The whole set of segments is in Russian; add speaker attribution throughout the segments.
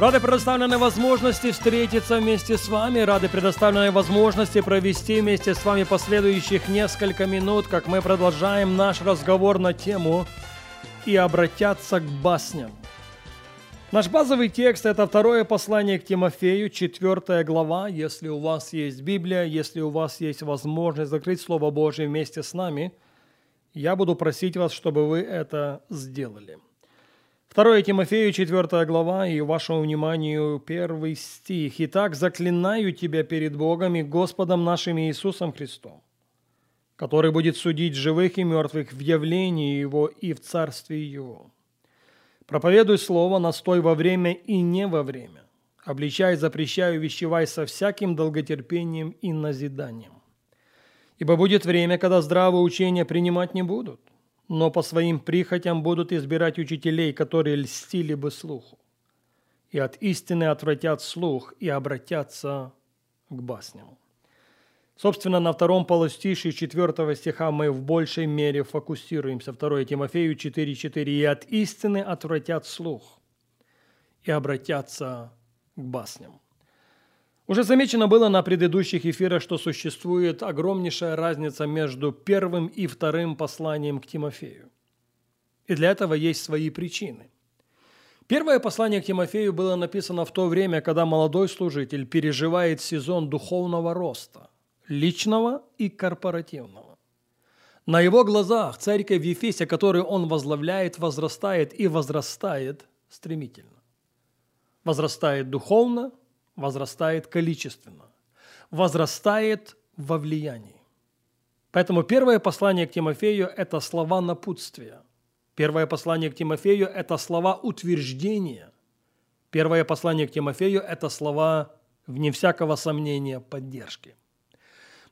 Speaker 1: Рады предоставленной возможности встретиться вместе с вами, рады предоставленной возможности провести вместе с вами последующих несколько минут, как мы продолжаем наш разговор на тему «И обратятся к басням». Наш базовый текст – это второе послание к Тимофею, четвертая глава. Если у вас есть Библия, если у вас есть возможность закрыть Слово Божье вместе с нами, я буду просить вас, чтобы вы это сделали – 2 Тимофею, 4 глава, и вашему вниманию первый стих. «Итак, заклинаю тебя перед Богом и Господом нашим Иисусом Христом, который будет судить живых и мертвых в явлении Его и в Царстве Его. Проповедуй Слово, настой во время и не во время. Обличай, запрещай, увещевай со всяким долготерпением и назиданием. Ибо будет время, когда здравое учение принимать не будут, но по своим прихотям будут избирать учителей, которые льстили бы слуху, и от истины отвратят слух и обратятся к басням. Собственно, на втором полустишии четвертого стиха мы в большей мере фокусируемся. 2 Тимофею 4.4. «И от истины отвратят слух, и обратятся к басням». Уже замечено было на предыдущих эфирах, что существует огромнейшая разница между первым и вторым посланием к Тимофею. И для этого есть свои причины. Первое послание к Тимофею было написано в то время, когда молодой служитель переживает сезон духовного роста, личного и корпоративного. На его глазах церковь в Ефесе, которую он возглавляет, возрастает и возрастает стремительно. Возрастает духовно, возрастает количественно, возрастает во влиянии. Поэтому первое послание к Тимофею – это слова напутствия. Первое послание к Тимофею – это слова утверждения. Первое послание к Тимофею – это слова, вне всякого сомнения, поддержки.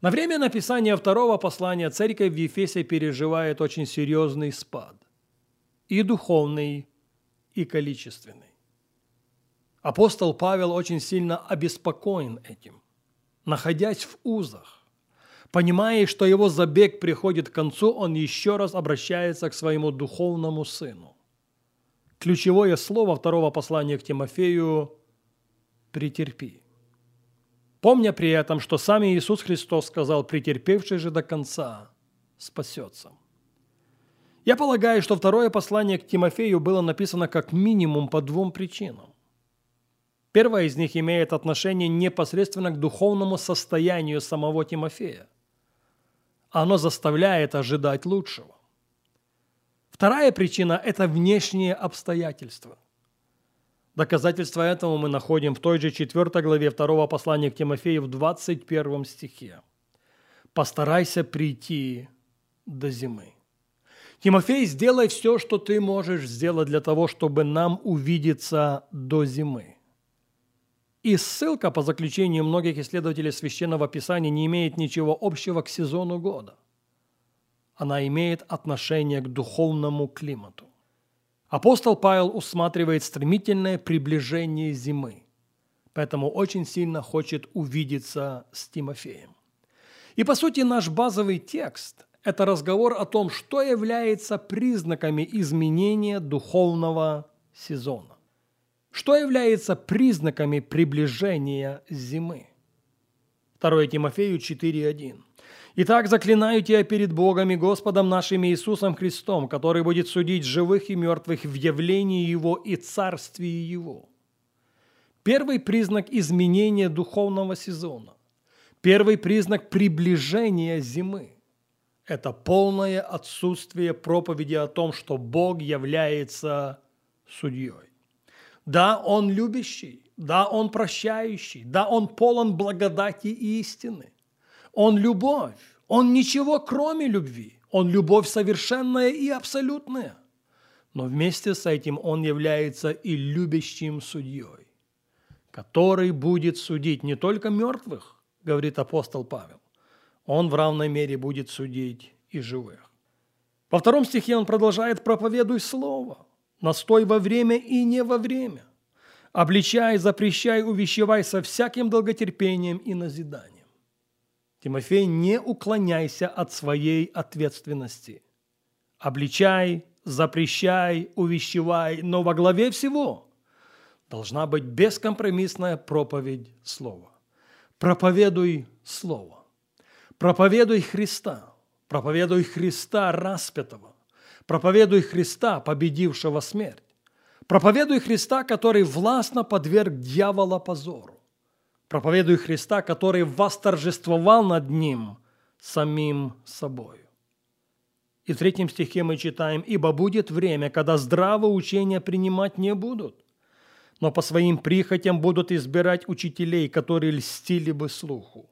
Speaker 1: На время написания второго послания церковь в Ефесе переживает очень серьезный спад. И духовный, и количественный. Апостол Павел очень сильно обеспокоен этим, находясь в узах. Понимая, что его забег приходит к концу, он еще раз обращается к своему духовному сыну. Ключевое слово второго послания к Тимофею – «претерпи». Помня при этом, что сам Иисус Христос сказал, претерпевший же до конца спасется. Я полагаю, что второе послание к Тимофею было написано как минимум по двум причинам. Первая из них имеет отношение непосредственно к духовному состоянию самого Тимофея. Оно заставляет ожидать лучшего. Вторая причина – это внешние обстоятельства. Доказательство этому мы находим в той же 4 главе 2 послания к Тимофею в 21 стихе. «Постарайся прийти до зимы». Тимофей, сделай все, что ты можешь сделать для того, чтобы нам увидеться до зимы. И ссылка по заключению многих исследователей Священного Писания не имеет ничего общего к сезону года. Она имеет отношение к духовному климату. Апостол Павел усматривает стремительное приближение зимы, поэтому очень сильно хочет увидеться с Тимофеем. И по сути наш базовый текст – это разговор о том, что является признаками изменения духовного сезона. Что является признаками приближения зимы? 2 Тимофею 4.1. «Итак, заклинаю тебя перед Богом и Господом нашим Иисусом Христом, который будет судить живых и мертвых в явлении Его и царствии Его». Первый признак изменения духовного сезона. Первый признак приближения зимы – это полное отсутствие проповеди о том, что Бог является судьей. Да, Он любящий, да, Он прощающий, да, Он полон благодати и истины. Он любовь, Он ничего кроме любви, Он любовь совершенная и абсолютная. но вместе с этим Он является и любящим судьей, который будет судить не только мертвых, говорит апостол Павел, Он в равной мере будет судить и живых. Во втором стихе он продолжает «проповедуй слово, настой во время и не во время, обличай, запрещай, увещевай со всяким долготерпением и назиданием». Тимофей, не уклоняйся от своей ответственности. Обличай, запрещай, увещевай, но во главе всего должна быть бескомпромиссная проповедь Слова. Проповедуй Слово. Проповедуй Христа. Проповедуй Христа распятого. Проповедуй Христа, победившего смерть. Проповедуй Христа, который властно подверг дьявола позору. Проповедуй Христа, который восторжествовал над ним самим собою. И в третьем стихе мы читаем, «Ибо будет время, когда здравое учение принимать не будут, но по своим прихотям будут избирать учителей, которые льстили бы слуху,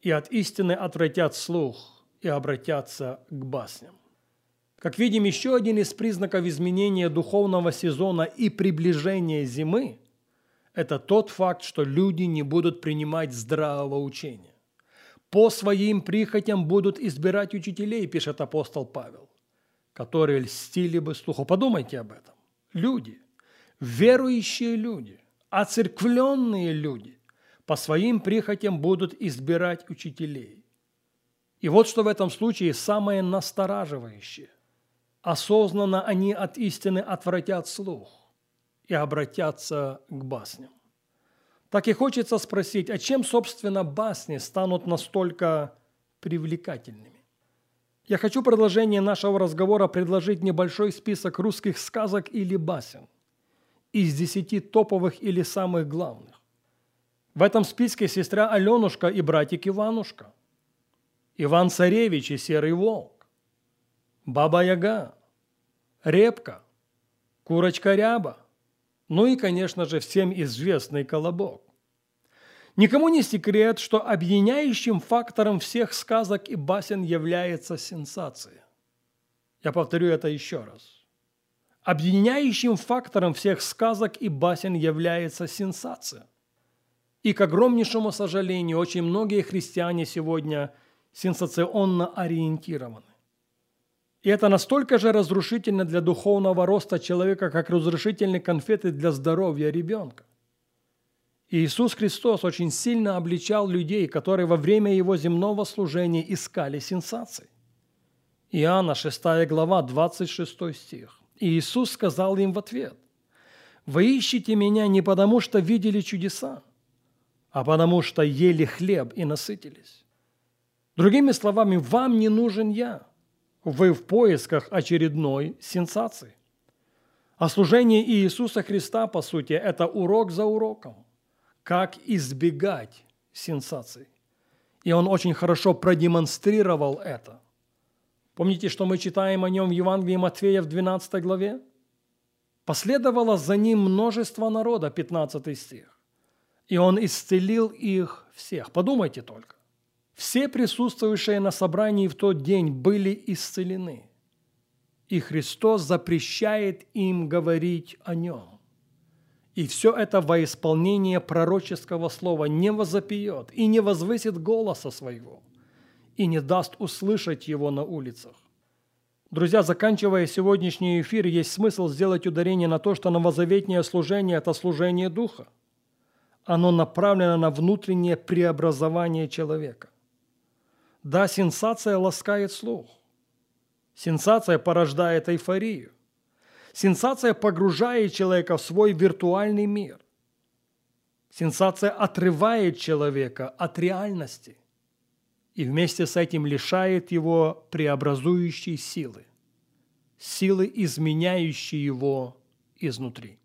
Speaker 1: и от истины отвратят слух и обратятся к басням». Как видим, еще один из признаков изменения духовного сезона и приближения зимы – это тот факт, что люди не будут принимать здравого учения. По своим прихотям будут избирать учителей, пишет апостол Павел, которые льстили бы слуху. Подумайте об этом. Люди, верующие люди, оцерквленные люди по своим прихотям будут избирать учителей. И вот что в этом случае самое настораживающее. Осознанно они от истины отвратят слух и обратятся к басням. Так и хочется спросить, а чем, собственно, басни станут настолько привлекательными? Я хочу продолжение нашего разговора предложить небольшой список русских сказок или басен из десяти топовых или самых главных. В этом списке сестра Аленушка и братик Иванушка, Иван-Царевич и Серый Волк, Баба-Яга, Репка, Курочка-Ряба – ну и, конечно же, всем известный колобок. Никому не секрет, что объединяющим фактором всех сказок и басен является сенсация. Я повторю это еще раз. Объединяющим фактором всех сказок и басен является сенсация. И, к огромнейшему сожалению, очень многие христиане сегодня сенсационно ориентированы. И это настолько же разрушительно для духовного роста человека, как разрушительные конфеты для здоровья ребенка. Иисус Христос очень сильно обличал людей, которые во время Его земного служения искали сенсаций. Иоанна 6 глава, 26 стих. И Иисус сказал им в ответ, «Вы ищете Меня не потому, что видели чудеса, а потому, что ели хлеб и насытились. Другими словами, вам не нужен Я, вы в поисках очередной сенсации. А служение Иисуса Христа, по сути, это урок за уроком. Как избегать сенсаций. И он очень хорошо продемонстрировал это. Помните, что мы читаем о нем в Евангелии Матфея в 12 главе? Последовало за ним множество народа, 15 стих. И он исцелил их всех. Подумайте только. Все присутствующие на собрании в тот день были исцелены, и Христос запрещает им говорить о нем. И все это во исполнение пророческого слова не возопьет и не возвысит голоса своего, и не даст услышать его на улицах. Друзья, заканчивая сегодняшний эфир, есть смысл сделать ударение на то, что новозаветнее служение – это служение Духа. Оно направлено на внутреннее преобразование человека. Да, сенсация ласкает слух. Сенсация порождает эйфорию. Сенсация погружает человека в свой виртуальный мир. Сенсация отрывает человека от реальности и вместе с этим лишает его преобразующей силы, силы, изменяющей его изнутри.